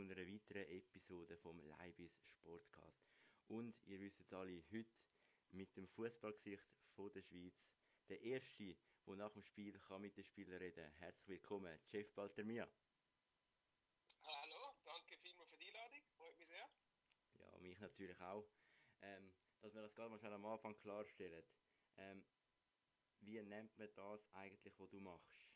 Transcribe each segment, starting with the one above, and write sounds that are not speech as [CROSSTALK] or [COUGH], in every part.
zu einer weiteren Episode vom Leibis Sportcast. Und ihr wisst jetzt alle, heute mit dem Fußballgesicht von der Schweiz, der Erste, der nach dem Spiel kann mit den Spielern reden kann. Herzlich willkommen, Jeff Baltermia. Hallo, danke vielmals für die Einladung, freut mich sehr. Ja, mich natürlich auch. Ähm, dass wir das gerade mal schnell am Anfang klarstellen. Ähm, wie nennt man das eigentlich, was du machst?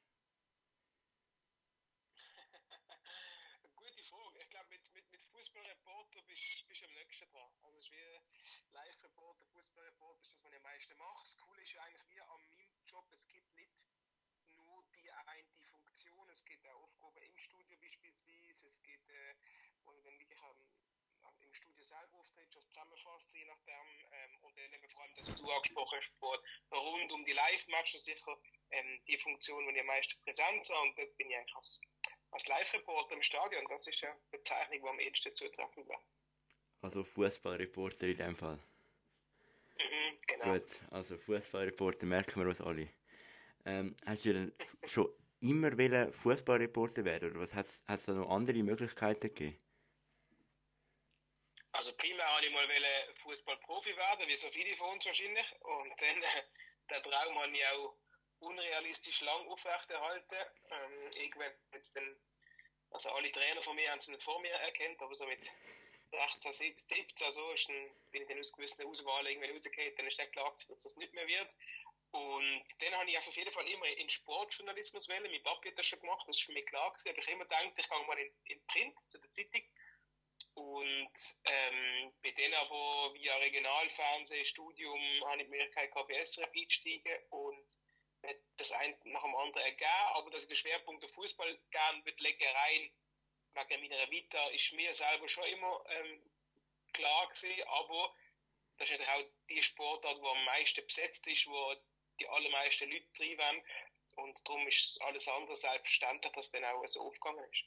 Nächsten dran. Also es ist wie Live-Reporter, Fußballreporter ist das, was ich am meisten mache. Das Coole ist eigentlich wie an meinem Job, es gibt nicht nur die eine Funktion, es gibt auch Aufgaben im Studio beispielsweise, es gibt, äh, wo du dann wirklich am, im Studio selber auftrittst, was zusammenfasst, je nachdem, ähm, und dann eben vor allem das, was du angesprochen hast, vor, rund um die Live-Matches sicher ähm, die Funktion, die ich am meisten präsent habe, und dort bin ich eigentlich als als Live-Reporter im Stadion, das ist eine Bezeichnung, die am ehesten zutreffen wäre. Also Fußballreporter in dem Fall. Mhm, genau. Gut, also Fußballreporter merken wir uns alle. Ähm, hast du denn schon immer Fußballreporter werden oder was hat es da noch andere Möglichkeiten gegeben? Also primär wollte ich mal Fußballprofi werden, wie so viele von uns wahrscheinlich. Und dann äh, den Traum habe ich auch unrealistisch lang aufrechterhalten. Ähm, irgendwann jetzt dann, also alle Trainer von mir haben es nicht vor mir erkannt, aber so mit 16, 17, so ist dann, bin ich dann aus gewissen Auswahlen irgendwann rausgegangen, dann ist dann klar, dass das nicht mehr wird. Und dann habe ich auf jeden Fall immer in Sportjournalismus wählen. Mein Papi hat das schon gemacht, das ist für mich klar gewesen. Aber ich immer gedacht, ich gehe mal in, in Print, zu der Zeitung. Und ähm, bei denen aber via Regionalfernsehstudium habe ich die Möglichkeit gehabt, einsteigen. Und das ein nach dem anderen ergeben, aber dass ich den Schwerpunkt auf Fußball gern wird legen rein, wegen meiner Vita, ist mir selber schon immer ähm, klar gewesen, aber das ist natürlich auch die Sportart, die am meisten besetzt ist, wo die allermeisten Leute drin waren und darum ist alles andere selbstverständlich, dass dann auch so aufgegangen ist.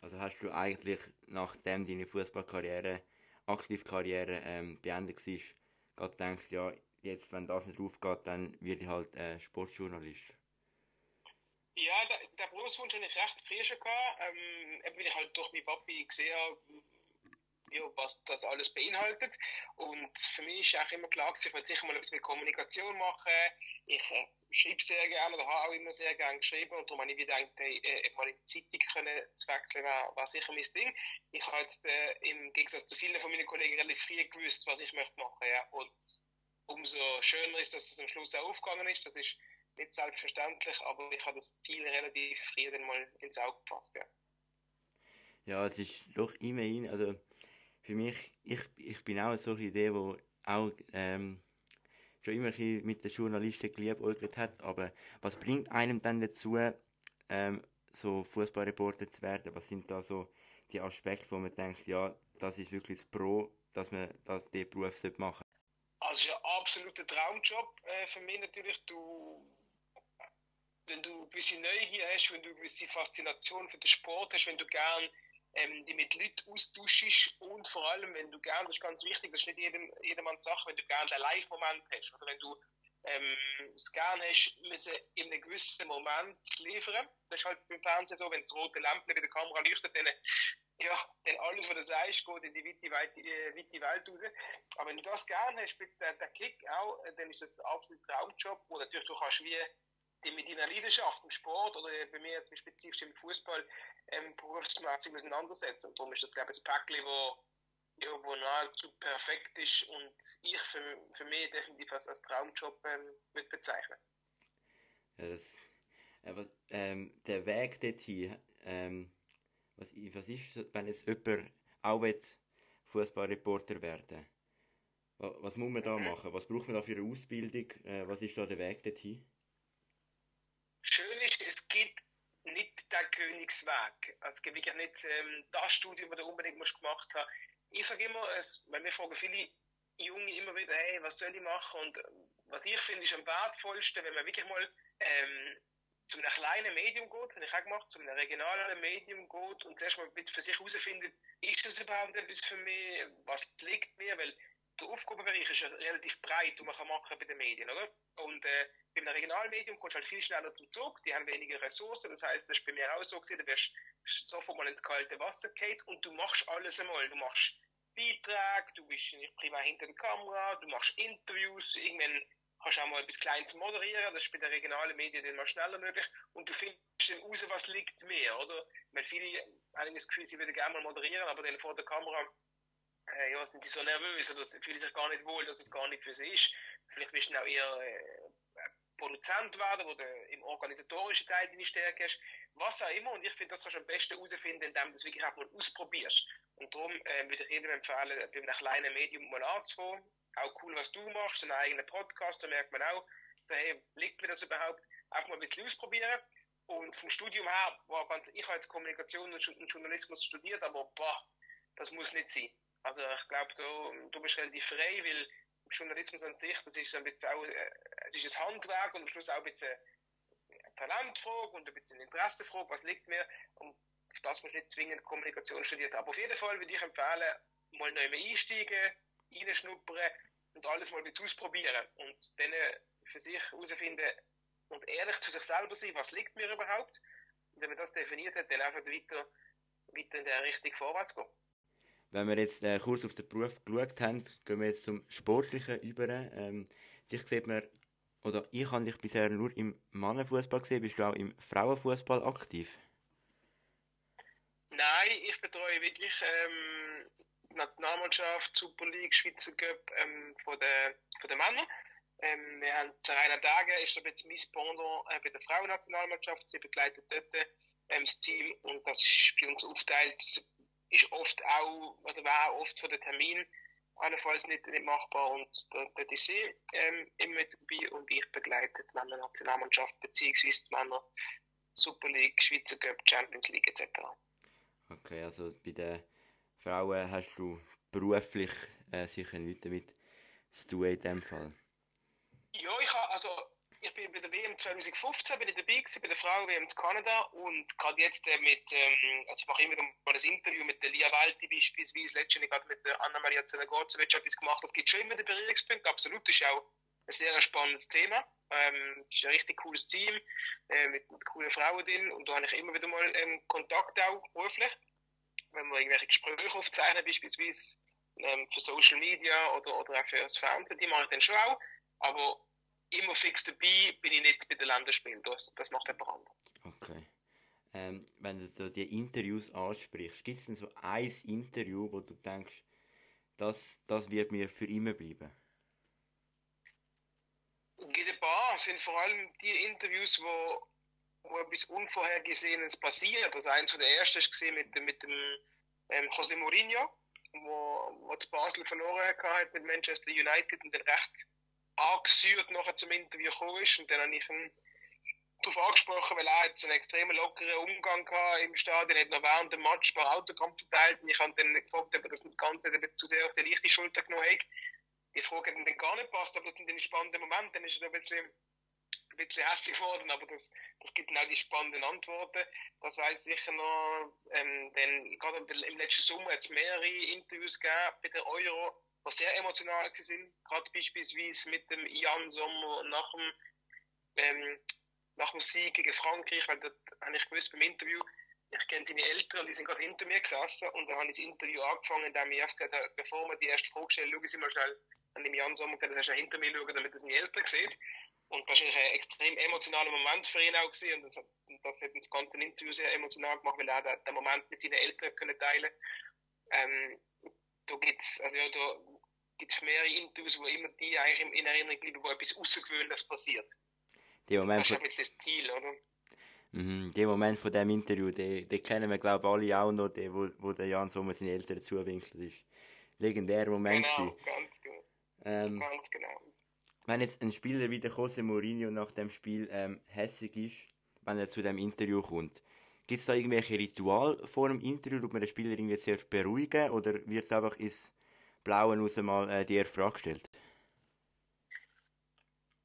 Also hast du eigentlich, nachdem deine Fußballkarriere, Aktivkarriere ähm, beendet war, gerade gedacht, ja, jetzt, wenn das nicht aufgeht, dann werde ich halt äh, Sportjournalist. Ja, der, der Berufswunsch hatte ich recht früh schon ähm, weil ich halt durch meinen Papi gesehen habe, ja, was das alles beinhaltet. Und für mich ist auch immer klar, ich will sicher mal etwas mit Kommunikation machen. Ich äh, schreibe sehr gerne oder habe auch immer sehr gerne geschrieben und darum habe ich gedacht, hey, äh, mal in die Zeitung können zu wechseln, war, war sicher mein Ding. Ich habe jetzt äh, im Gegensatz zu vielen von meinen Kollegen relativ früh gewusst, was ich möchte machen. Ja. Und umso schöner ist, dass es am Schluss auch aufgegangen ist. Das ist nicht selbstverständlich, aber ich habe das Ziel relativ früh dann mal ins Auge gefasst. Ja, ja es ist doch immerhin, also für mich, ich, ich bin auch so eine Idee, die auch ähm, schon immer mit den Journalisten geliebäugelt hat, aber was bringt einem dann dazu, ähm, so Fußballreporter zu werden? Was sind da so die Aspekte, wo man denkt, ja, das ist wirklich das Pro, dass man das, den Beruf machen sollte? Also, es ist ein absoluter Traumjob äh, für mich natürlich. Du, wenn du eine gewisse Neugier hast, wenn du eine gewisse Faszination für den Sport hast, wenn du gern ähm, die mit Leuten austauschst und vor allem, wenn du gern, das ist ganz wichtig, das ist nicht jedem, jedermanns Sache, wenn du gern einen Live-Moment hast oder wenn du ähm, es gern hast, müssen in einem gewissen Moment liefern. Das ist halt beim Fernsehen so, wenn das rote Lämpchen bei der Kamera leuchtet, dann ja, denn alles, was du sagst, geht in die weite, weite, äh, weite Welt raus. Aber wenn du das gerne hast, spitzt der, der Kick auch, äh, dann ist das ein absoluter Traumjob, wo natürlich du kannst wie die mit deiner Leidenschaft im Sport oder bei mir spezifisch im Fußball ähm, berufsmäßig auseinandersetzen. Und darum ist das, glaube ich, ein Päckchen, wo, ja, wo nahezu perfekt ist und ich für, für mich definitiv als, als Traumjob ähm, würde bezeichnen. Ja, das, aber ähm, der Weg dorthin, ähm, was, was ist, wenn jetzt jemand auch Fußballreporter werden was muss man da machen? Was braucht man da für eine Ausbildung? Äh, was ist da der Weg dorthin? Schön ist, es gibt nicht den Königsweg. Also es gibt wirklich nicht ähm, das Studium, das du unbedingt musst gemacht haben. Ich sage immer, es, wenn wir fragen viele Junge immer wieder, hey, was soll ich machen? Und was ich finde, ist am wertvollsten, wenn man wirklich mal ähm, zu einem kleinen Medium geht, habe ich auch gemacht, zu einem regionalen Medium geht und zuerst mal ein bisschen für sich herausfindet, ist das überhaupt etwas für mich, was liegt mir, weil der Aufgabenbereich ist ja relativ breit, und man kann machen bei den Medien, oder? Und äh, bei einem Regionalmedium kommst du halt viel schneller zum Zug, die haben weniger Ressourcen, das heißt, das ist bei mir auch so gewesen, du wirst sofort mal ins kalte Wasser gefallen und du machst alles einmal. Du machst Beiträge, du bist nicht primär hinter der Kamera, du machst Interviews, irgendwann kannst du auch mal etwas Kleines moderieren, das ist bei den regionalen Medien dann mal schneller möglich und du findest dann raus, was liegt mehr, oder? Weil viele haben das Gefühl, sie würden gerne mal moderieren, aber dann vor der Kamera äh, ja, sind sie so nervös oder fühlen sich gar nicht wohl, dass es gar nicht für sie ist. Vielleicht willst du auch eher äh, Produzent werden, wo du im organisatorischen Teil deine Stärke hast, was auch immer. Und ich finde, das kannst du am besten herausfinden, indem du das wirklich auch mal ausprobierst. Und darum äh, würde ich jedem empfehlen, bei einem kleinen Medium mal anzufangen. Auch cool, was du machst, einen eigenen Podcast, da merkt man auch, so, hey, liegt mir das überhaupt? Einfach mal ein bisschen ausprobieren. Und vom Studium her, war ganz, ich habe jetzt Kommunikation und Journalismus studiert, aber boah, das muss nicht sein. Also ich glaube, du, du bist relativ frei, weil Journalismus an sich, das ist ein bisschen auch, äh, es ist ein Handwerk und am Schluss auch ein bisschen eine Talentfrage und ein bisschen eine Interessefrage, was liegt mir und auf das muss nicht zwingend Kommunikation studiert Aber auf jeden Fall würde ich empfehlen, mal neu einsteigen, reinschnuppern und alles mal bisschen ausprobieren und dann für sich herausfinden und ehrlich zu sich selber sein, was liegt mir überhaupt. Und wenn man das definiert hat, dann einfach weiter, weiter in der Richtung vorwärts gehen. Wenn wir jetzt äh, kurz auf den Beruf geschaut haben, gehen wir jetzt zum Sportlichen über. Ähm, dich sieht man, oder ich habe dich bisher nur im Mannenfußball gesehen, bist du auch im Frauenfußball aktiv? Nein, ich betreue wirklich ähm, die Nationalmannschaft, Super League, Schweizer Cup ähm, von den von der Männern. Ähm, wir haben einer Tage ist ein bisschen mein Pendant äh, bei der Frauennationalmannschaft. Sie begleitet dort ähm, das Team und das ist bei uns aufgeteilt ist oft auch, oder war auch oft von den Termin allenfalls nicht, nicht machbar und dort ist sie ähm, immer dabei und ich begleite die Männer Nationalmannschaft beziehungsweise die Männer Super League, Schweizer Cup, Champions League etc. Okay, also bei den Frauen hast du beruflich äh, sicher nichts damit zu tun in dem Fall. Ja, ich habe also ich bin bei der WM 2015 bin ich dabei gewesen, bei der Frauen-WM in Kanada und gerade jetzt äh, mit, ähm, also ich mache immer mal ein Interview mit der Lia Walti beispielsweise, letztens gerade mit der Anna-Maria Zenegocevic etwas gemacht, das gibt schon immer den Berührungspunkt, absolut, das ist auch ein sehr spannendes Thema, ähm, ist ein richtig cooles Team, äh, mit, mit coolen Frauen drin und da habe ich immer wieder mal ähm, Kontakt auch beruflich, wenn wir irgendwelche Gespräche aufzeichnen, beispielsweise ähm, für Social Media oder, oder auch für das Fernsehen, die mache ich dann schon auch, aber immer fix dabei bin ich nicht bei den Länderspielen. Das, das macht jemand anderes. Okay. Ähm, wenn du so die Interviews ansprichst, gibt es denn so ein Interview, wo du denkst, das, das wird mir für immer bleiben? Gibt ein paar. Es sind vor allem die Interviews, wo, wo etwas Unvorhergesehenes passiert. Also eins von der ersten war mit, mit dem ähm, José Mourinho, wo, wo das Basel verloren hat mit Manchester United und den recht angesäuert nachher zum Interview gekommen ist. Und dann habe ich ihn darauf angesprochen, weil er einen extrem lockeren Umgang hatte im Stadion, er hat noch während dem Match ein paar Autogramm verteilt und ich habe dann gefragt, ob er das Ganze ein zu sehr auf die leichte Schulter genommen hat. Die Frage hat ihm dann gar nicht passt, aber das sind dann spannende Momente, dann ist er ein bisschen, ein bisschen hässlich geworden, aber das, das gibt dann auch die spannenden Antworten. Das weiß ich sicher noch, ähm, denn gerade im letzten Sommer hat es mehrere Interviews gegeben bei der Euro, die sehr emotional sind, gerade beispielsweise mit dem Jan Sommer nach dem, ähm, nach dem Sieg gegen Frankreich, weil dort habe ich gewusst beim Interview, ich kenne seine Eltern und die sind gerade hinter mir gesessen und dann habe ich das Interview angefangen, indem ich gesagt habe, bevor wir die erste Frage stellen, schauen Sie mal schnell an dem Jan Sommer gesagt, dass er hinter mir schauen, damit er seine Eltern sieht. Und das war ein extrem emotionaler Moment für ihn auch gewesen. und das, das hat das ganze Interview sehr emotional gemacht, weil er den Moment mit seinen Eltern können teilen ähm, da gibt's, also ja, da gibt's mehrere Interviews, wo immer die eigentlich in Erinnerung bleiben, wo etwas Außergewöhnliches passiert. Der Moment das ist jetzt das Ziel, oder? Mhm, den Moment von dem Interview, den, den kennen wir glaube ich alle auch noch, den, wo, wo der Jan Sommer seine Eltern zuwinkelt ist. Legendärer Moment. Genau, ganz genau. Ähm, ganz genau. Wenn jetzt ein Spieler wie der Jose Mourinho nach dem Spiel ähm, hässig ist, wenn er zu dem Interview kommt, Gibt es da irgendwelche Ritual vor dem Interview, ob man den Spieler irgendwie zuerst beruhigen oder wird einfach ins Blaue raus mal äh, die erste Frage gestellt?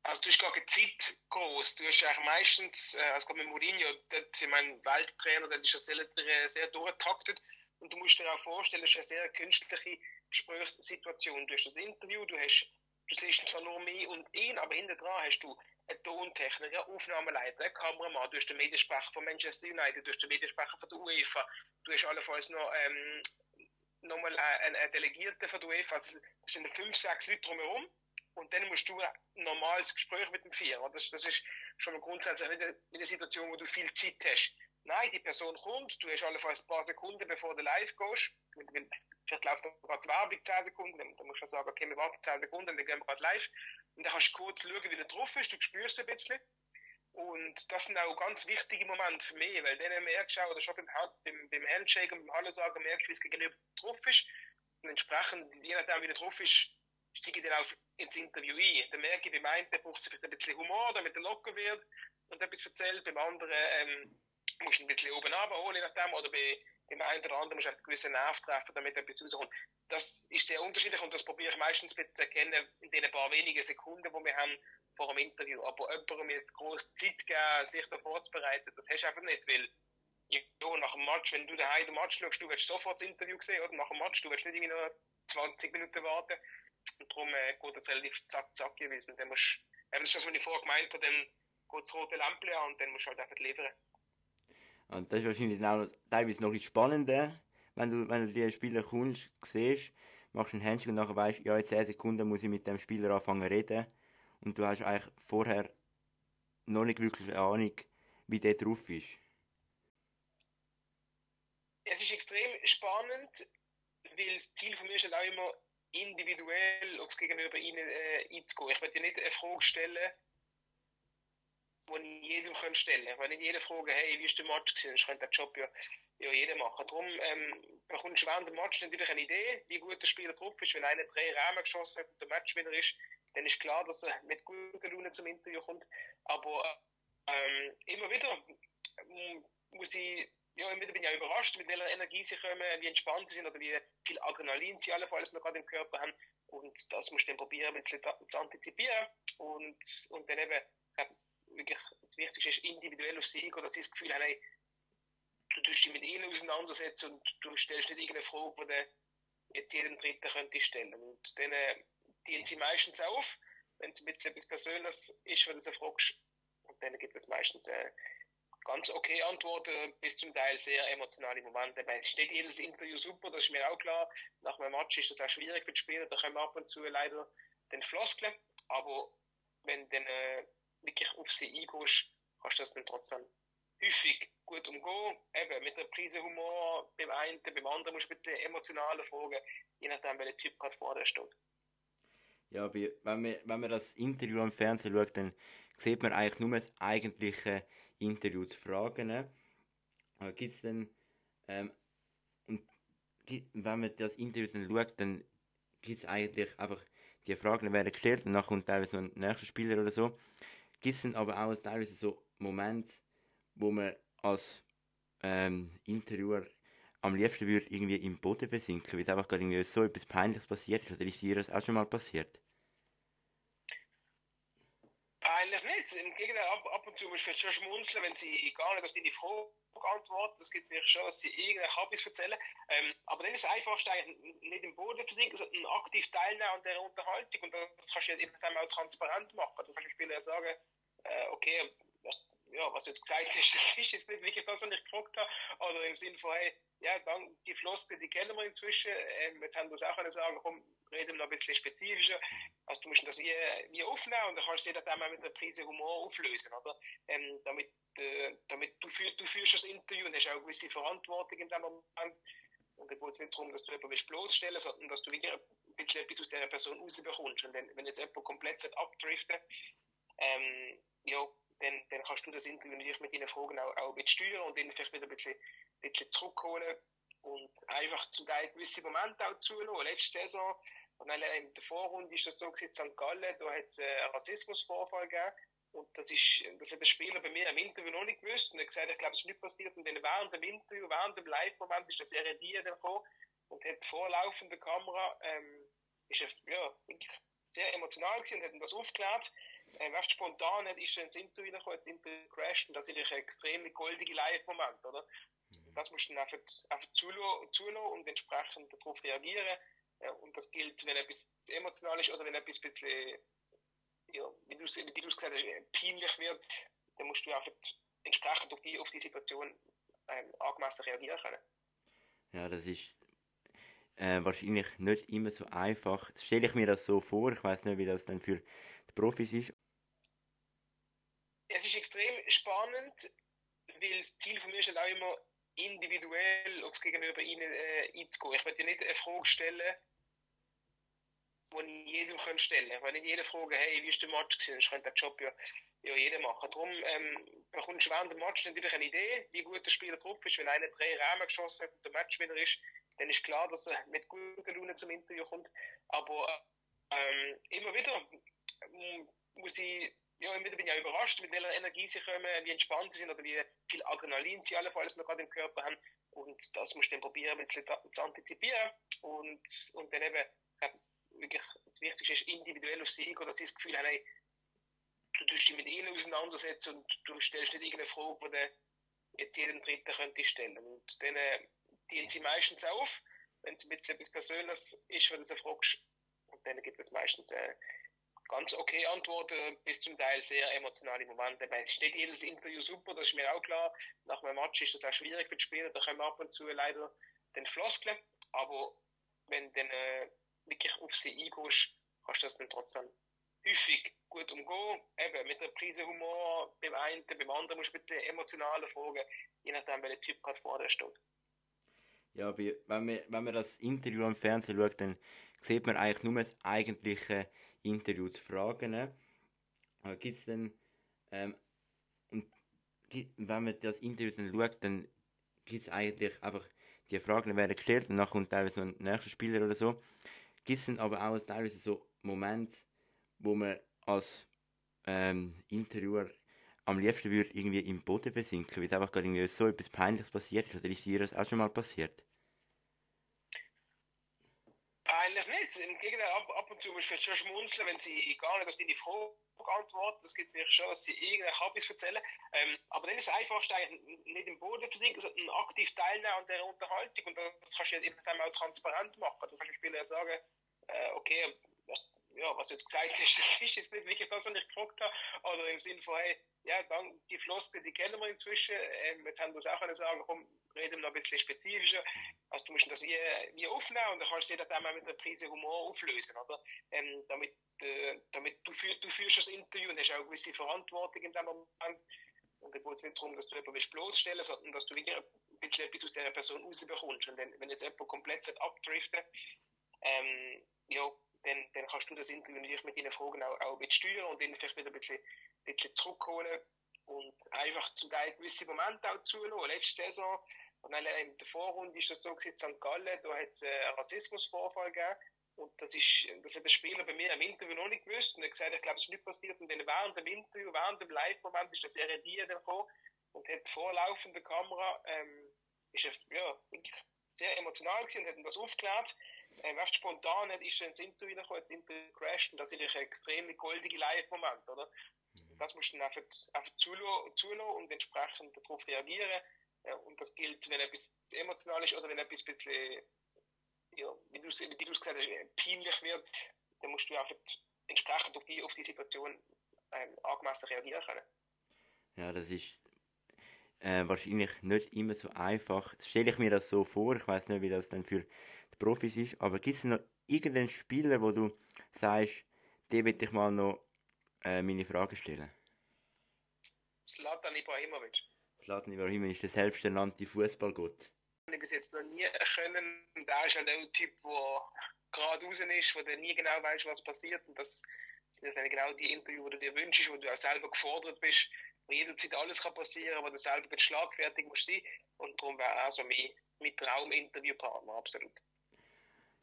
Also du hast gar keine Zeit groß. Du hast eigentlich meistens, äh, also mit Mourinho, dort, ich mein Welttrainer, der ist ja sehr, sehr durchgetaktet Und du musst dir auch vorstellen, es ist eine sehr künstliche Gesprächssituation. Du hast das Interview, du hast, du siehst zwar nur mich und ihn, aber hinter dran hast du einen Tontechniker, Aufnahmeleiter, einen Kameramann, du hast den Mediensprecher von Manchester United, du hast den Mediensprecher von der UEFA, du hast allenfalls noch, ähm, nochmal einen, einen Delegierten von der UEFA, also es sind fünf, sechs Leute drumherum und dann musst du ein normales Gespräch mit dem Vierer. Das, das ist schon mal grundsätzlich nicht eine Situation, wo du viel Zeit hast. Nein, die Person kommt, du hast allenfalls ein paar Sekunden, bevor du live gehst. Vielleicht läuft gerade die Werbung 10 Sekunden, dann musst du sagen, okay, wir warten 10 Sekunden, dann gehen wir gerade live. Und dann kannst du kurz schauen, wie der drauf ist, du spürst ein bisschen. Und das sind auch ganz wichtige Momente für mich, weil dann merkst du auch, oder schon beim, beim, beim Handshake und beim Hallo sagen, merkst du, wie es gegenüber drauf ist. Und entsprechend, je nachdem, wie der drauf ist, steige ich dann auch ins Interview ein. Dann merke ich, beim einen braucht vielleicht ein bisschen Humor, damit er locker wird und etwas erzählt. Beim anderen ähm, musst du ein bisschen oben je nachdem. Oder bei, beim einen oder anderen musst du einen gewissen Nerv treffen, damit etwas rauskommt. Das ist sehr unterschiedlich und das probiere ich meistens zu erkennen in den paar wenigen Sekunden, die wir haben vor dem Interview. Aber jemandem jetzt groß Zeit geben, sich da vorzubereiten, das hast du einfach nicht, weil ja, nach dem Match, wenn du daheim den Match schaust, du willst sofort das Interview sehen, oder nach dem Match, du willst nicht irgendwie noch 20 Minuten warten. Und darum äh, geht das relativ zack, zack gewesen. Dann musst, eben das ist das, was ich vorher gemeint habe, dann geht das rote Lämpchen an und dann musst du halt einfach liefern. Und das ist wahrscheinlich auch teilweise noch spannender, wenn du, wenn du die Spieler kommst, siehst, machst einen Handshake und nachher weißt, ja, in 10 Sekunden muss ich mit dem Spieler anfangen zu reden. Und du hast eigentlich vorher noch nicht wirklich eine Ahnung, wie der drauf ist. Es ist extrem spannend, weil das Ziel von mir ist halt auch immer, individuell aufs Gegenüber ihnen äh, einzugehen. Ich werde dir nicht eine Frage stellen, die ich jedem kann stellen. Ich werde nicht jede Frage, hey, wie ist der Match gewesen? Ich könnte den Job ja, ja jeder machen. Darum ähm, bekommst du während dem Match natürlich eine Idee, wie gut der Spieler drauf ist. Wenn einer drei Rahmen geschossen hat und der Matchwinner ist, dann ist klar, dass er mit guter Laune zum Interview kommt. Aber ähm, immer wieder muss ich ja, immer wieder bin ich auch überrascht, mit welcher Energie sie kommen, wie entspannt sie sind oder wie viel Adrenalin sie allenfalls noch gerade im Körper haben. Und das musst du dann probieren, ein bisschen zu antizipieren. Und, und dann eben, ich glaube, wirklich das Wichtigste ist individuell auf sie gehen, dass sie das Gefühl haben, hey, du tust dich mit ihnen auseinandersetzen und du stellst nicht irgendeine Frage, die du jetzt jedem Dritten könnte stellen. Und dann dienen sie meistens auf, wenn es ein bisschen etwas Persönliches ist, wenn du sie fragst. Und dann gibt es meistens äh, ganz okay antworten, bis zum Teil sehr emotionale Momente. Es ist nicht jedes Interview super, das ist mir auch klar. Nach einem Match ist das auch schwierig für die Spieler, da kommen ab und zu leider den Floskeln. Aber wenn dann äh, wirklich auf sie eingehst, kannst du das dann trotzdem häufig gut umgehen. Eben mit der Prise Humor beim einen, beim anderen musst du ein bisschen emotionaler fragen, je nachdem, welcher Typ gerade vor dir steht. Ja, wenn man, wenn man das Interview am Fernsehen schaut, dann sieht man eigentlich nur das eigentliche Interview die Fragen. Aber gibt es denn, ähm, wenn man das Interview dann schaut, dann gibt es eigentlich einfach, die Fragen werden gestellt und dann kommt teilweise noch ein nächster Spieler oder so. Gibt es aber auch teilweise so Momente, wo man als ähm, Interviewer am liebsten würde irgendwie im Boden versinken, weil einfach gerade irgendwie so etwas Peinliches passiert ist. Oder ist dir das auch schon mal passiert? Peinlich nicht. Im Gegenteil, ab, ab und zu musst du schon schmunzeln, wenn sie gar nicht auf deine Frage antworten. Das gibt mir schon, dass sie irgendeinen Habis erzählen. Ähm, aber dann ist es einfachste eigentlich nicht im Boden versinken, sondern aktiv teilnehmen an der Unterhaltung. Und das kannst du ja eben auch transparent machen. Du kannst dem Spieler sagen, äh, okay, was, ja, was du jetzt gesagt hast, [LAUGHS] das ist jetzt nicht wirklich das, was ich gefragt habe. Oder im Sinne von, hey, ja, dann, die Floskel, die kennen wir inzwischen. Ähm, jetzt haben wir das auch können sagen, komm, reden wir noch ein bisschen spezifischer. Also du musst das wie, wie aufnehmen und dann kannst du jeder dann mal mit einer Prise Humor auflösen, oder? Ähm, damit, äh, damit du, führ, du führst das Interview und hast auch eine gewisse Verantwortung in dem Moment. Und dann geht es nicht darum, dass du jemanden bloßstellen sondern dass du wieder ein bisschen etwas aus dieser Person rausbekommst. Und wenn, wenn jetzt jemand komplett abdriften ähm, ja, dann, dann kannst du das Interview natürlich mit deinen Fragen auch, auch mit steuern und dann vielleicht wieder ein bisschen, ein bisschen zurückholen und einfach zum Teil gewisse Momente auch zulassen. Letzte Saison, und dann in der Vorrunde ist das so gewesen, St. Gallen, da hat es einen Rassismusvorfall gegeben. Und das ist, das hat der Spieler bei mir im Interview noch nicht gewusst. Und er hat gesagt, ich glaube, es ist nicht passiert. Und dann während dem Interview, während dem Live-Moment ist das RD gekommen und hat vor laufender Kamera, ähm, ist er, ja, sehr emotional gewesen und hat ihm das aufgeklärt ähm, recht spontan ist dann das Interview gekommen, das Interview crasht und das ist natürlich ein extrem goldige Live-Moment, oder? Mhm. Das musst du dann einfach, einfach zulassen und entsprechend darauf reagieren. Ja, und das gilt, wenn etwas emotional ist oder wenn etwas ein bisschen, ja, wie du, es gesagt hast, peinlich wird, dann musst du einfach entsprechend auf die, auf die Situation ähm, angemessen reagieren können. Ja, das ist äh, wahrscheinlich nicht immer so einfach. Jetzt stelle ich mir das so vor, ich weiß nicht, wie das dann für die Profis ist extrem spannend, weil das Ziel von mir ist halt auch immer, individuell aufs Gegenüber ihnen äh, einzugehen. Ich möchte nicht eine Frage stellen, die ich jedem können stellen kann. Ich nicht jede Frage, hey, wie ist der Match gewesen? Ich könnte den Job ja, ja jeder machen. Darum ähm, bekommst du während dem Match natürlich eine Idee, wie gut der Spieler drauf ist. Wenn einer drei Rahmen geschossen hat und der Matchwinner ist, dann ist klar, dass er mit guter Laune zum Interview kommt. Aber ähm, immer wieder ähm, muss ich ja, immer bin ich auch überrascht, mit welcher Energie sie kommen, wie entspannt sie sind oder wie viel Adrenalin sie allenfalls noch gerade im Körper haben. Und das musst du dann probieren, ein bisschen zu antizipieren. Und, und dann eben, ich glaube, wirklich das Wichtigste ist, individuell auf sie dass sie das Gefühl haben, hey, du tust dich mit ihnen auseinandersetzen und du stellst nicht irgendeine Frage, die du jetzt jedem Dritten könnte stellen. Und dann äh, dienen sie meistens auf, wenn es ein bisschen etwas Persönliches ist, wenn du sie fragst. Und dann gibt es meistens äh, ganz okay antworten, bis zum Teil sehr emotionale Momente. Es ist nicht jedes Interview super, das ist mir auch klar. Nach einem Match ist das auch schwierig für die Spieler, da kommen ab und zu leider den Floskeln. Aber wenn du dann äh, wirklich auf sie eingehst, kannst du das dann trotzdem häufig gut umgehen. Eben mit der Prise Humor beim einen, beim anderen musst du ein bisschen emotionaler fragen, je nachdem, welcher Typ gerade vor dir steht. Ja, wenn man, wenn man das Interview am Fernsehen schaut, dann sieht man eigentlich nur das eigentliche Interview zu Fragen. Aber gibt es denn, ähm, wenn man das Interview dann schaut, dann gibt es eigentlich einfach, die Fragen werden gestellt und dann kommt teilweise ein nächster Spieler oder so. Gibt es dann aber auch teilweise so Momente, wo man als ähm, Interviewer am liebsten würde irgendwie im Boden versinken, weil einfach gerade irgendwie so etwas Peinliches passiert ist. Oder ist dir das auch schon mal passiert? Eigentlich nicht. Im Gegenteil, ab, ab und zu musst du schon schmunzeln, wenn sie gar nicht auf deine Frage antworten. Es gibt vielleicht schon, dass sie irgendeinen Habis erzählen. Ähm, aber dann ist es eigentlich nicht im Boden versinken, sondern aktiv teilnehmen an der Unterhaltung. Und das kannst du ja eben auch transparent machen. Du kannst dem Spieler sagen, äh, okay, ja, was du jetzt gesagt hast, [LAUGHS] das ist jetzt nicht wirklich das, was ich gefragt habe. Oder im Sinne von, hey, ja, dann, die Floskel, die kennen wir inzwischen. Ähm, jetzt haben wir das auch können sagen, komm, reden wir noch ein bisschen spezifischer. Also, du musst das wie, wie aufnehmen und dann kannst du das auch mit einer Prise Humor auflösen, oder? Ähm, damit, äh, damit du, führ, du führst das Interview und hast auch eine gewisse Verantwortung in dem Moment. Und da geht es nicht darum, dass du jemanden bloßstellen sondern dass du wirklich ein bisschen etwas aus dieser Person rausbekommst. Und wenn, wenn jetzt jemand komplett abdriften ähm, ja, dann, dann kannst du das Interview natürlich mit deinen Fragen auch, auch steuern und dann vielleicht wieder ein bisschen, ein bisschen zurückholen und einfach zum Teil gewisse Momente auch zulassen. Letzte Saison, und dann in der Vorrunde ist das so gewesen, St. Gallen, da hat es einen Rassismusvorfall gegeben. Und das ist, das hat der Spieler bei mir im Interview noch nicht gewusst. Und er hat gesagt, ich glaube, es ist nicht passiert. Und dann während dem Interview, während dem Live-Moment ist das RD gekommen und hat vorlaufende Kamera, ähm, ist er, ja, sehr emotional gewesen und hat ihm das aufgeklärt äh, recht spontan ist dann ins Interview gekommen, das Interview crashed und das ist ein extrem goldige Live-Moment, oder? Mhm. Das musst du dann einfach, einfach zulassen, zulassen und entsprechend darauf reagieren. Ja, und das gilt, wenn etwas emotional ist oder wenn etwas ein bisschen, ja, wie du es gesagt hast, peinlich wird, dann musst du einfach entsprechend auf die, auf die Situation ähm, angemessen reagieren können. Ja, das ist äh, wahrscheinlich nicht immer so einfach. Jetzt stelle ich mir das so vor, ich weiß nicht, wie das dann für die Profis ist, aber gibt es noch irgendeinen Spieler, wo du sagst, dem will ich mal noch äh, meine Frage stellen? Slatan Ibrahimovic. Slatan Ibrahimovic ist der selbsternannte Fußballgott. Ich bis jetzt noch nie können. Der ist halt auch ein Typ, der gerade raus ist, wo du nie genau weißt, was passiert. Und das sind dann genau die Interviews, die du dir wünschst, wo du auch selber gefordert bist, wo jederzeit alles kann passieren kann, wo du selber schlagfertig musst sein. Und darum wäre er so mein, mein Traum-Interviewpartner, absolut.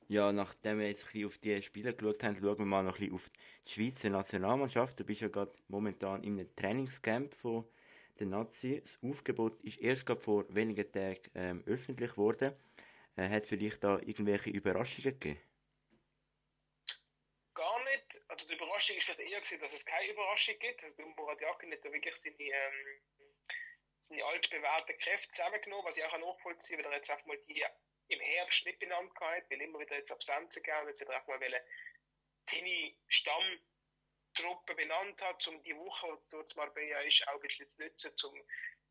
Ja, nachdem wir jetzt ein auf die Spiele geschaut haben, schauen wir mal noch ein auf die Schweizer Nationalmannschaft. Du bist ja gerade momentan in einem Trainingscamp von der Nazi. Das Aufgebot ist erst gerade vor wenigen Tagen ähm, öffentlich geworden. Äh, hat es vielleicht da irgendwelche Überraschungen gegeben? Gar nicht. Also die Überraschung ist vielleicht eher gewesen, dass es keine Überraschung gibt. Also der Murat Yakin hat da wirklich seine, ähm, seine altbewährten Kräfte zusammengenommen, was ich auch nachvollziehen kann, weil er jetzt einfach mal die im Herbst nicht benannt hat, weil immer wieder jetzt Absenzen und jetzt hat er einfach mal seine Stammtruppe benannt hat, um die Woche, die dort Marbella ist, auch ein bisschen zu nutzen, zum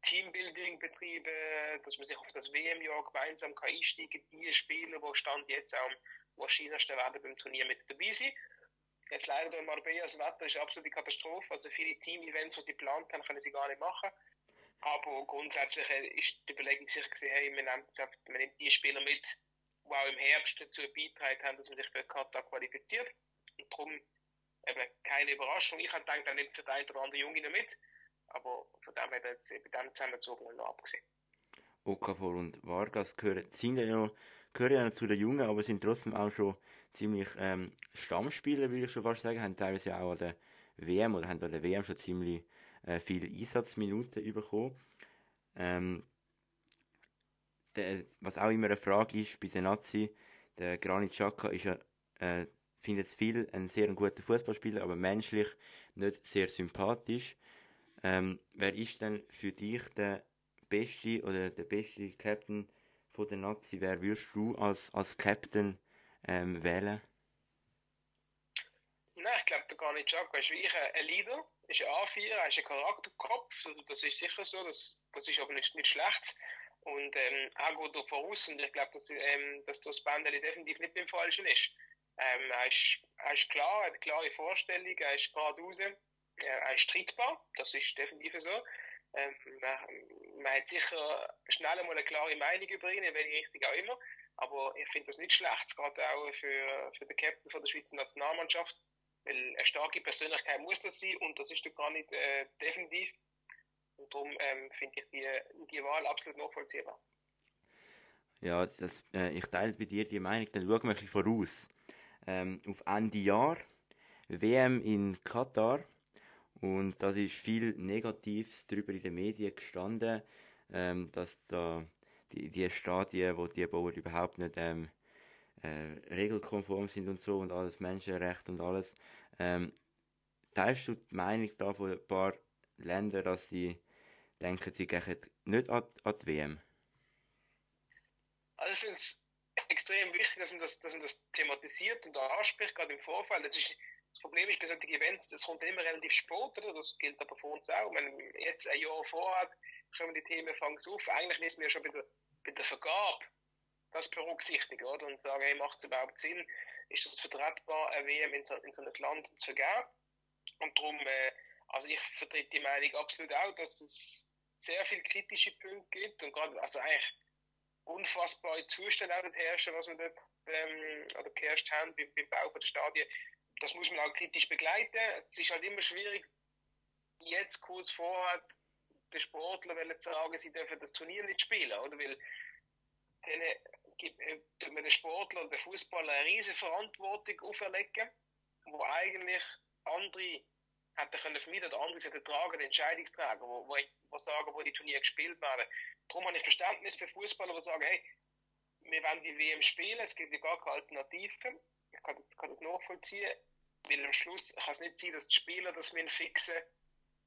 Teambuilding betreiben, dass man sich auf das WM-Jahr gemeinsam kann einsteigen kann, die Spieler, die Stand jetzt auch am wahrscheinlichsten werden beim Turnier mit dabei sein. Jetzt leider in Marbella, das Wetter ist eine absolute Katastrophe, also viele Team-Events, die sie geplant haben, können sie gar nicht machen. Aber grundsätzlich ist die Überlegung sicher gewesen, hey, man nimmt, man nimmt die Spieler mit, die auch im Herbst dazu beitragen haben, dass man sich für Katar qualifiziert. Und darum eben keine Überraschung. Ich habe gedacht, er nimmt für den einen oder anderen Junge mit. Aber von dem hat jetzt bei diesem Zusammenzogen noch abgesehen. Okafor und Vargas gehören, sind ja noch, gehören ja noch zu den Jungen, aber sind trotzdem auch schon ziemlich ähm, Stammspieler, würde ich schon fast sagen. Haben teilweise auch an der WM oder haben an der WM schon ziemlich äh, viele Einsatzminuten bekommen. Ähm, der, was auch immer eine Frage ist bei den Nazi, der Granit Xhaka ist ja, äh, findet es viel ein sehr guter Fußballspieler, aber menschlich nicht sehr sympathisch. Ähm, wer ist denn für dich der beste oder der beste Captain von der Nazi? Wer würdest du als, als Captain ähm, wählen? Nein, ich glaube, der Granit Xhaka ist wirklich ein Leader ist ein A4, er ist ein Charakterkopf, das ist sicher so, das, das ist aber nicht, nicht schlecht. Und ähm, er geht da voraus und ich glaube, dass, ähm, dass das Bändeli definitiv nicht beim Falschen ist. Ähm, er, ist er ist klar, er hat eine klare Vorstellung, er ist geradeaus, er ist streitbar, das ist definitiv so. Ähm, man, man, hat sicher schnell mal eine klare Meinung über ihn, in welche Richtung auch immer. Aber ich finde das nicht schlecht, gerade auch für, für den Captain von der Schweizer Nationalmannschaft. Weil eine starke Persönlichkeit muss das sein und das ist doch gar nicht äh, definitiv. Und darum ähm, finde ich die, die Wahl absolut nachvollziehbar. Ja, das, äh, ich teile bei dir die Meinung. Dann schauen wir ein bisschen voraus. Ähm, auf Ende Jahr, WM in Katar. Und da ist viel Negatives darüber in den Medien gestanden, ähm, dass da die, die Stadien, wo die bauen, überhaupt nicht ähm, äh, regelkonform sind und so und alles Menschenrecht und alles. Ähm, teilst du die Meinung da von ein paar Ländern, dass sie denken, sie gehen nicht an, an die WM? Also ich finde es extrem wichtig, dass man das, dass man das thematisiert und anspricht, gerade im Vorfall. Das, ist, das Problem ist bei solchen Events, das kommt immer relativ spät, oder? das gilt aber für uns auch. Wenn jetzt ein Jahr vorhat, kommen die Themen fangen auf. Eigentlich müssen wir schon bei der, bei der Vergabe das berücksichtigen oder? und sagen, hey, macht es überhaupt Sinn? Ist das vertretbar, eine WM in so, in so ein Land zu vergeben? Und darum, äh, also ich vertrete die Meinung absolut auch, dass es sehr viele kritische Punkte gibt und gerade, also eigentlich unfassbare Zustände auch herrschen, was wir dort ähm, oder geherrscht haben beim, beim Bau der Stadien. Das muss man auch kritisch begleiten. Es ist halt immer schwierig, jetzt kurz vorher den Sportler zu sagen, sie dürfen das Turnier nicht spielen, oder? Weil denen gibt äh, man den Sportler und den Fußballer eine riesige Verantwortung auferlegen, wo eigentlich andere hätten können vermeiden oder andere hätten tragen, Entscheidungsträger, wo, wo, wo sagen, wo die Turniere gespielt werden. Darum habe ich Verständnis für Fußballer, die sagen, hey, wir wollen die WM spielen, es gibt ja gar keine Alternativen. Kann, kann das nachvollziehen, weil am Schluss kann es nicht sein, dass die Spieler das fixen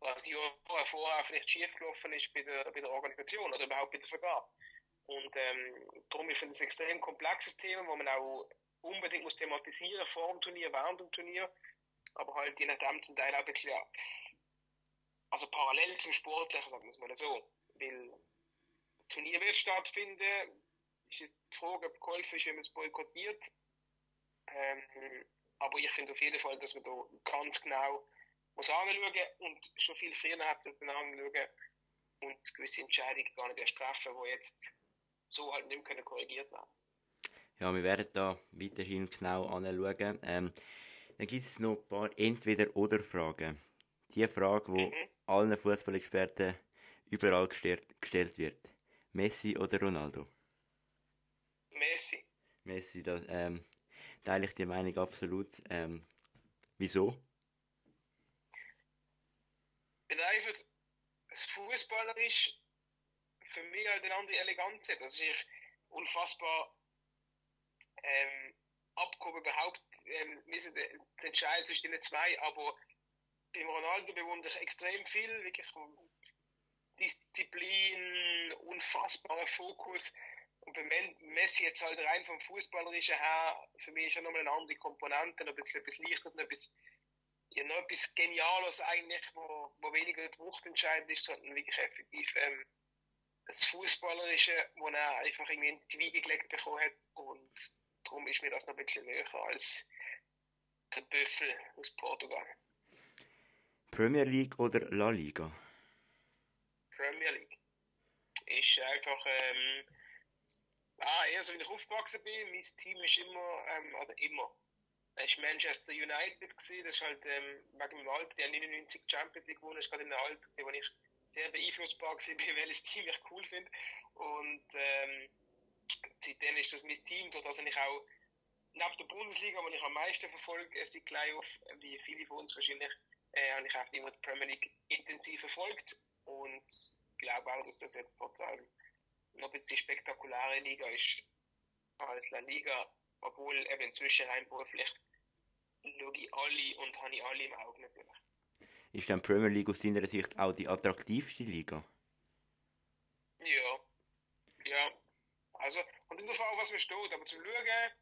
was ja vorher vielleicht schiefgelaufen ist bei der, bei der Organisation oder überhaupt bei der Vergabe. Und ähm, darum ist es ein extrem komplexes Thema, wo man auch unbedingt muss thematisieren vor dem Turnier, während dem Turnier, aber halt je nachdem zum Teil auch ein bisschen, ja, also parallel zum Sportlichen, sagen wir es mal so. Weil das Turnier wird stattfinden, ist jetzt die Frage, ob geholfen ist, wenn man es boykottiert. Ähm, aber ich finde auf jeden Fall, dass man da ganz genau muss anschauen und schon viel früher hat man anschauen und gewisse Entscheidungen gar nicht erst treffen, die jetzt so halt nicht mehr korrigiert werden Ja, wir werden da weiterhin genau anschauen. Ähm, dann gibt es noch ein paar Entweder-Oder-Fragen. Die Frage, die mhm. allen Fußballexperten überall gestellt, gestellt wird. Messi oder Ronaldo? Messi. Messi, da ähm, teile ich die Meinung absolut. Ähm, wieso? Weil einfach das Fußballer ist für mich halt eine andere Eleganz. Das ist unfassbar ähm, abgehoben überhaupt ähm, zu entscheiden zwischen den zwei, aber beim Ronaldo bewundere ich extrem viel, wirklich Disziplin, unfassbarer Fokus. Und bei Messi jetzt halt rein vom Fußballerischen her, für mich ist ja nochmal eine andere Komponente, noch ein bisschen etwas Leichtes, noch etwas, ja, noch etwas Geniales eigentlich, wo, wo weniger die Wucht entscheidend ist, sondern wirklich effektiv ähm, das Fußballerische, wo er einfach irgendwie in die Wiege gelegt bekommen hat. Und darum ist mir das noch ein bisschen näher als der Büffel aus Portugal. Premier League oder La Liga? Premier League. Ist einfach, ähm, ah, eher so wie ich aufgewachsen bin, mein Team ist immer, ähm, oder immer, es war Manchester United gewesen, das ist halt, ähm, wegen dem Alter, die haben 99 Champions League gewonnen, das ist gerade in einem Alter, wo ich sehr beeinflussbar bin, [LAUGHS] welches Team ich cool finde. Und, ähm, seitdem ist das mein Team, das ich auch, neben der Bundesliga, wo ich am meisten verfolge, ist die Playoff, wie viele von uns wahrscheinlich, äh, habe ich auch immer die Premier League intensiv verfolgt. Und glaube auch, dass das jetzt trotz noch ein bisschen spektakulare Liga ist als La Liga, obwohl eben inzwischen rein vielleicht schaue ich alle und habe ich alle im Auge natürlich. Ist dann Premier League aus deiner Sicht auch die attraktivste Liga? Ja. Ja. Also, und in der Fall, was mir steht, aber zum Schauen,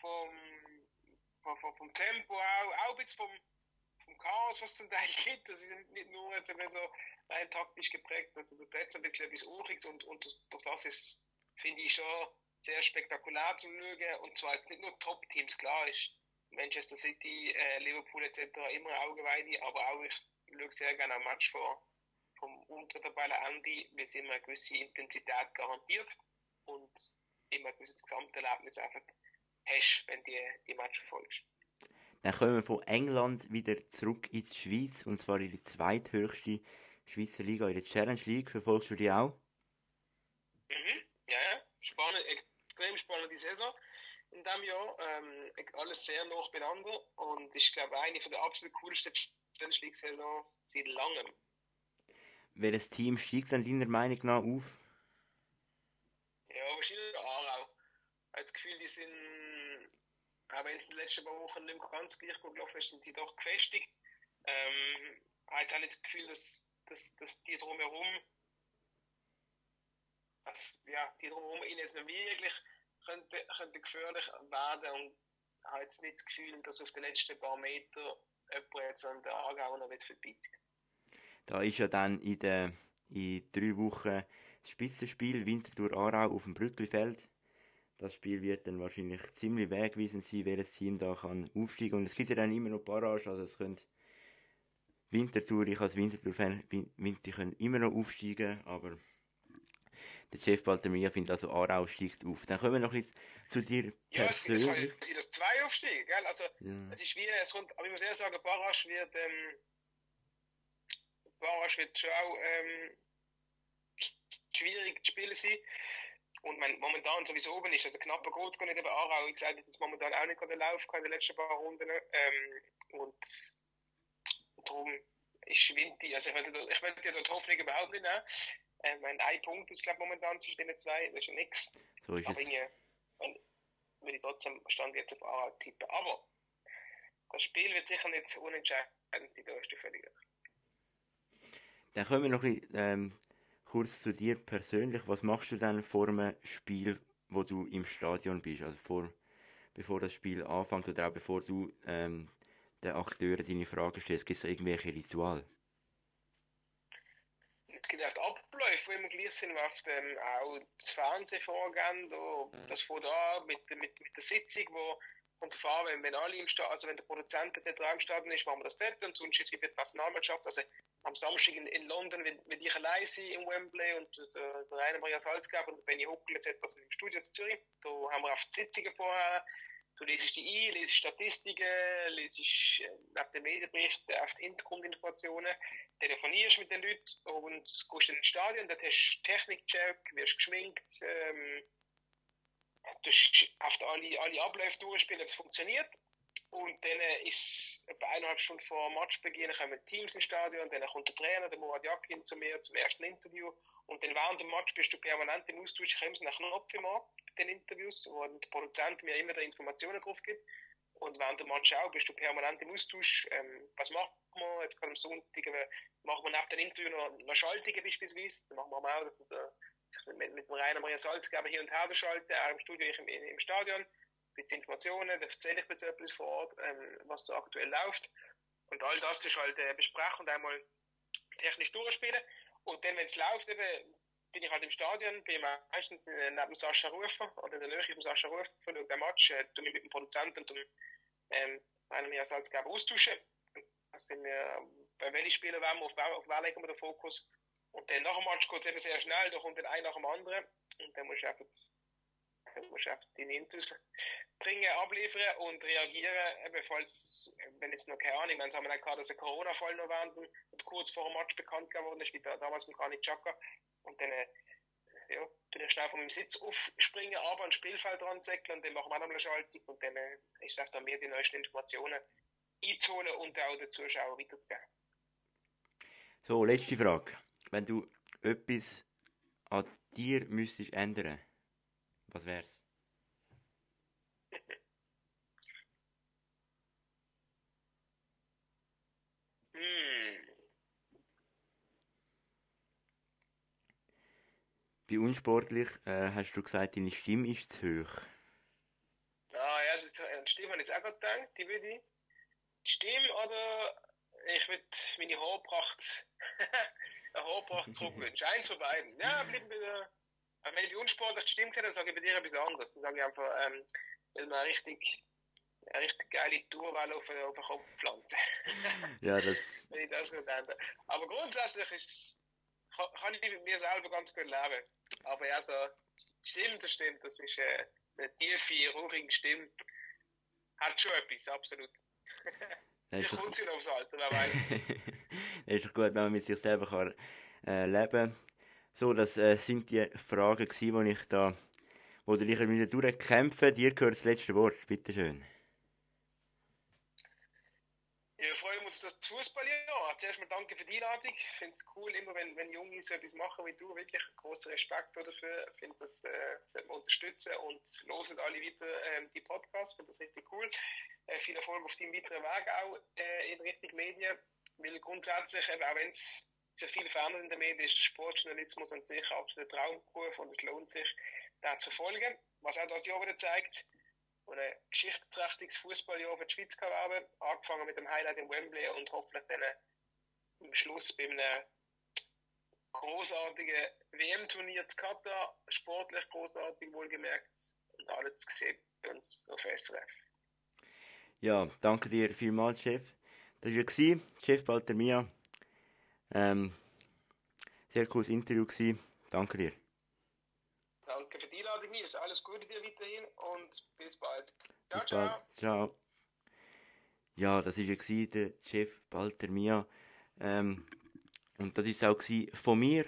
vom, vom, vom Tempo auch, auch ein bisschen vom, vom Chaos, was es zum Teil [LAUGHS] gibt. Das ist nicht nur jetzt so rein taktisch geprägt, also da hat ein bisschen etwas Uriges und, und durch das ist, finde ich schon sehr spektakulär zu schauen. Und zwar nicht nur Top-Teams, klar ist Manchester City, äh, Liverpool etc. immer Augenweide, aber auch ich schaue sehr gerne ein Match vor vom Untertabellen Andy, weil es immer eine gewisse Intensität garantiert und immer ein gewisses Gesamterlebnis einfach hast, wenn du die, die Match verfolgst. Dann kommen wir von England wieder zurück in die Schweiz, und zwar in die zweithöchste Schweizer Liga, in der Challenge League. Verfolgst du die auch? Mhm, ja, ja. Spannend, extrem spannende Saison in diesem Jahr. Ähm, alles sehr nah beieinander und ich glaube eine der absolut coolsten Challenge League Saisons seit langem. Welches Team steigt dann deiner Meinung nach auf? Ja, wahrscheinlich Aarau. Ich habe das Gefühl, die sind auch wenn es in den letzten paar Wochen nicht mehr ganz gleich gut gelaufen ist, sind sie doch gefestigt. Ähm, ich habe jetzt auch nicht das Gefühl, dass, dass, dass die drumherum, dass, ja, die drumherum ihnen jetzt noch wirklich könnte, könnte gefährlich werden und habe jetzt nicht das Gefühl, dass auf den letzten paar Metern jemand jetzt an der Aargau noch vorbeizieht. Da ist ja dann in, der, in drei Wochen das Spitzenspiel Winterthur-Aarau auf dem Brücklifeld das Spiel wird dann wahrscheinlich ziemlich wegweisend sein, welches Team da kann aufsteigen. Und es gibt ja dann immer noch Barrage, also es können Wintertour, ich als Wintertour-Fan, Winter können immer noch aufsteigen, aber der Chef Baltemia findet also Aarau steigt auf. Dann kommen wir noch ein bisschen zu dir ja, persönlich. Ja, es sind das zwei aufsteigen, gell? Also, ja. es ist wie, es kommt, aber ich muss eher sagen, Barrage wird, ähm, Barrage wird schon auch, ähm, schwierig zu spielen sein. Und mein, momentan sowieso oben ist, also knapper geht's gar nicht, aber Aarau, wie gesagt, jetzt momentan auch nicht den Lauf in den letzten paar Runden. Ähm, und darum ist Winti, also ich würde, ich würde ja dort Hoffnung überhaupt nicht nehmen. Ähm, mein ein Punkt ist, glaube momentan zwischen den zwei, das ist ja nichts. So ist aber es. Würde ich trotzdem Stand jetzt auf Aarau tippen. Aber das Spiel wird sicher nicht unentscheidend sein, da hast du völlig recht. Dann kommen wir noch ein bisschen, ähm, kurz zu dir persönlich. Was machst du dann vor einem Spiel, wo du im Stadion bist? Also vor, bevor das Spiel anfängt oder auch bevor du ähm, den Akteuren deine Fragen stellst. Gibt es irgendwelche Rituale? Es gibt auch Abläufe, die immer gleich sind, was dann auch das Fernsehen vorgehen. Das fängt an mit, mit, mit der Sitzung, wo und darauf wenn, wenn alle im Stadion, also wenn der Produzent der im Stadion ist, machen wir das dort und sonst ist es die Personalmannschaft. Also am Samstag in, in London, wenn, wenn ich allein sein im Wembley und der, der Rainer Maria Salzgeber und Benny Huckel etc. sind im Studio in Zürich, da haben wir oft Sitzungen vorher, du lesest die ein, lesest Statistiken, lesest äh, neben den Medienberichten oft Hintergrundinformationen, telefonierst mit den Leuten und gehst in den Stadion, dort hast du Technikcheck, wirst geschminkt, ähm, du hast alle, alle Abläufe durchspielen, ob es funktioniert und dann ist etwa eineinhalb Stunden vor Matchbeginn kommen Teams ins Stadion, dann kommt der Trainer, der Murat Yakin, zu mir zum ersten Interview. Und dann während dem Match bist du permanent im Austausch, komme nach Knopf im den Interviews, wo der Produzent mir immer die Informationen drauf gibt. Und während der Match auch bist du permanent im Austausch. Ähm, was macht man jetzt gerade am Sonntag? Äh, machen wir nach dem Interview noch, noch Schaltungen beispielsweise. Dann machen wir auch, dass wir mit, mit dem Rainer Maria Salzgeber hier und her schalten, er im Studio, ich im, im Stadion. Ein Informationen, dann erzähle ich ein bisschen vor Ort, ähm, was so aktuell läuft. Und all das ist halt äh, besprechen und einmal technisch durchspielen. Und dann, wenn es läuft, eben, bin ich halt im Stadion, bin meistens äh, neben Sascha Rufer oder in der Nähe von Sascha Rufer, schaue den Match, äh, tue mich mit dem Produzenten und dem ähm, einem mir Salzgeber austauschen. Das sind wir, bei welchen Spielen wollen wir, auf, auf wer legen wir den Fokus. Und dann nach dem Match geht es eben sehr schnell, da kommt dann ein nach dem anderen. Und dann musst du einfach, dann musst du einfach deine Intus bringen, abliefern und reagieren, eben falls, wenn jetzt noch keine Ahnung, wenn es haben wir gehabt, dass ein Corona-Fall noch während und kurz vor dem Match bekannt geworden ist, wie damals mit Granit Xhaka. Und dann, äh, ja, tue ich schnell von meinem Sitz aufspringen, aber ans Spielfeld dran zäckeln und dann machen wir noch eine Schaltung und dann, äh, ich sag dann mir die neuesten Informationen einzuholen und auch den Zuschauern weiterzugeben. So, letzte Frage. Wenn du etwas an dir müsstest ändern, was wär's? Bei unsportlich äh, hast du gesagt, deine Stimme ist zu hoch. Ah ja, die Stimme habe ich jetzt auch gerade gedacht, die würde ich. Die Stimme oder ich würde meine Haarpracht, [LAUGHS] eine Haarpracht zurückwünschen. Eins von beiden. Ja, bleiben wir da. Wenn ich bei unsportlich die Stimme sehe, dann sage ich bei dir etwas anderes. Dann sage ich einfach, ähm, will man richtig eine richtig geile Tourwelle auf, auf den Kopf pflanzen. [LAUGHS] ja, das. [LAUGHS] Wenn ich das nicht ändere. Aber grundsätzlich ist, kann, ich mit mir selber ganz gut leben. Aber ja, so, stimmt, das stimmt, das ist äh, eine tiefe, ruhige Stimme. Hat schon etwas, absolut. [LAUGHS] Ich kommt sie noch aufs Alter, wer weiß. das ist doch gut, wenn man mit sich selber kann, äh, leben kann. So, das äh, sind die Fragen gewesen, die ich da, wo du dich wieder durchkämpfen. Dir gehört das letzte Wort, bitteschön. Wir freuen uns das Fußballjahr. Zuerst mal danke für die Einladung. Ich finde es cool, immer wenn, wenn Junge so etwas machen wie du. Wirklich großen Respekt dafür. Ich finde das äh, sollte man unterstützen und losen alle weiter ähm, die Podcasts. Ich finde das richtig cool. Äh, viel Erfolg auf deinem weiteren Weg auch äh, in Richtung Medien. Weil grundsätzlich, eben, auch wenn es sehr viel verändert in den Medien, ist der Sportjournalismus an sich absolut Traumberuf und es lohnt sich, den zu verfolgen. Was auch das Jahr wieder zeigt, und ein geschichtsträchtiges Fußballjahr für die Schweiz werden. Angefangen mit dem Highlight in Wembley und hoffentlich dann am Schluss bei einem großartigen WM-Turnier zu Katar. Sportlich großartig, wohlgemerkt. Und alles gesehen bei uns auf SRF. Ja, danke dir vielmals, Chef. Das war Chef Baltermia. Ähm, sehr cooles Interview gewesen. Danke dir. Danke für die Einladung, Nils. Alles Gute dir weiterhin und bis bald. Ciao, bis ciao. bald. Ciao. Ja, das war ja der Chef Walter Mia. Ähm, und das war auch von mir.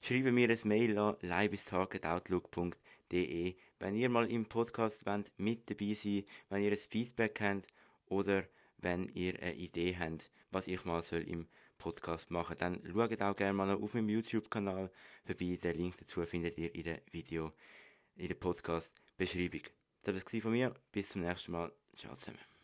Schreibe mir ein Mail an leibestag.outlook.de, wenn ihr mal im Podcast wollt, mit dabei sein wenn ihr ein Feedback habt oder wenn ihr eine Idee habt, was ich mal soll im Podcast machen, dann schaut auch gerne mal auf meinem YouTube-Kanal vorbei. Den Link dazu findet ihr in der Video, in der Podcast-Beschreibung. Das war es von mir. Bis zum nächsten Mal. Ciao zusammen.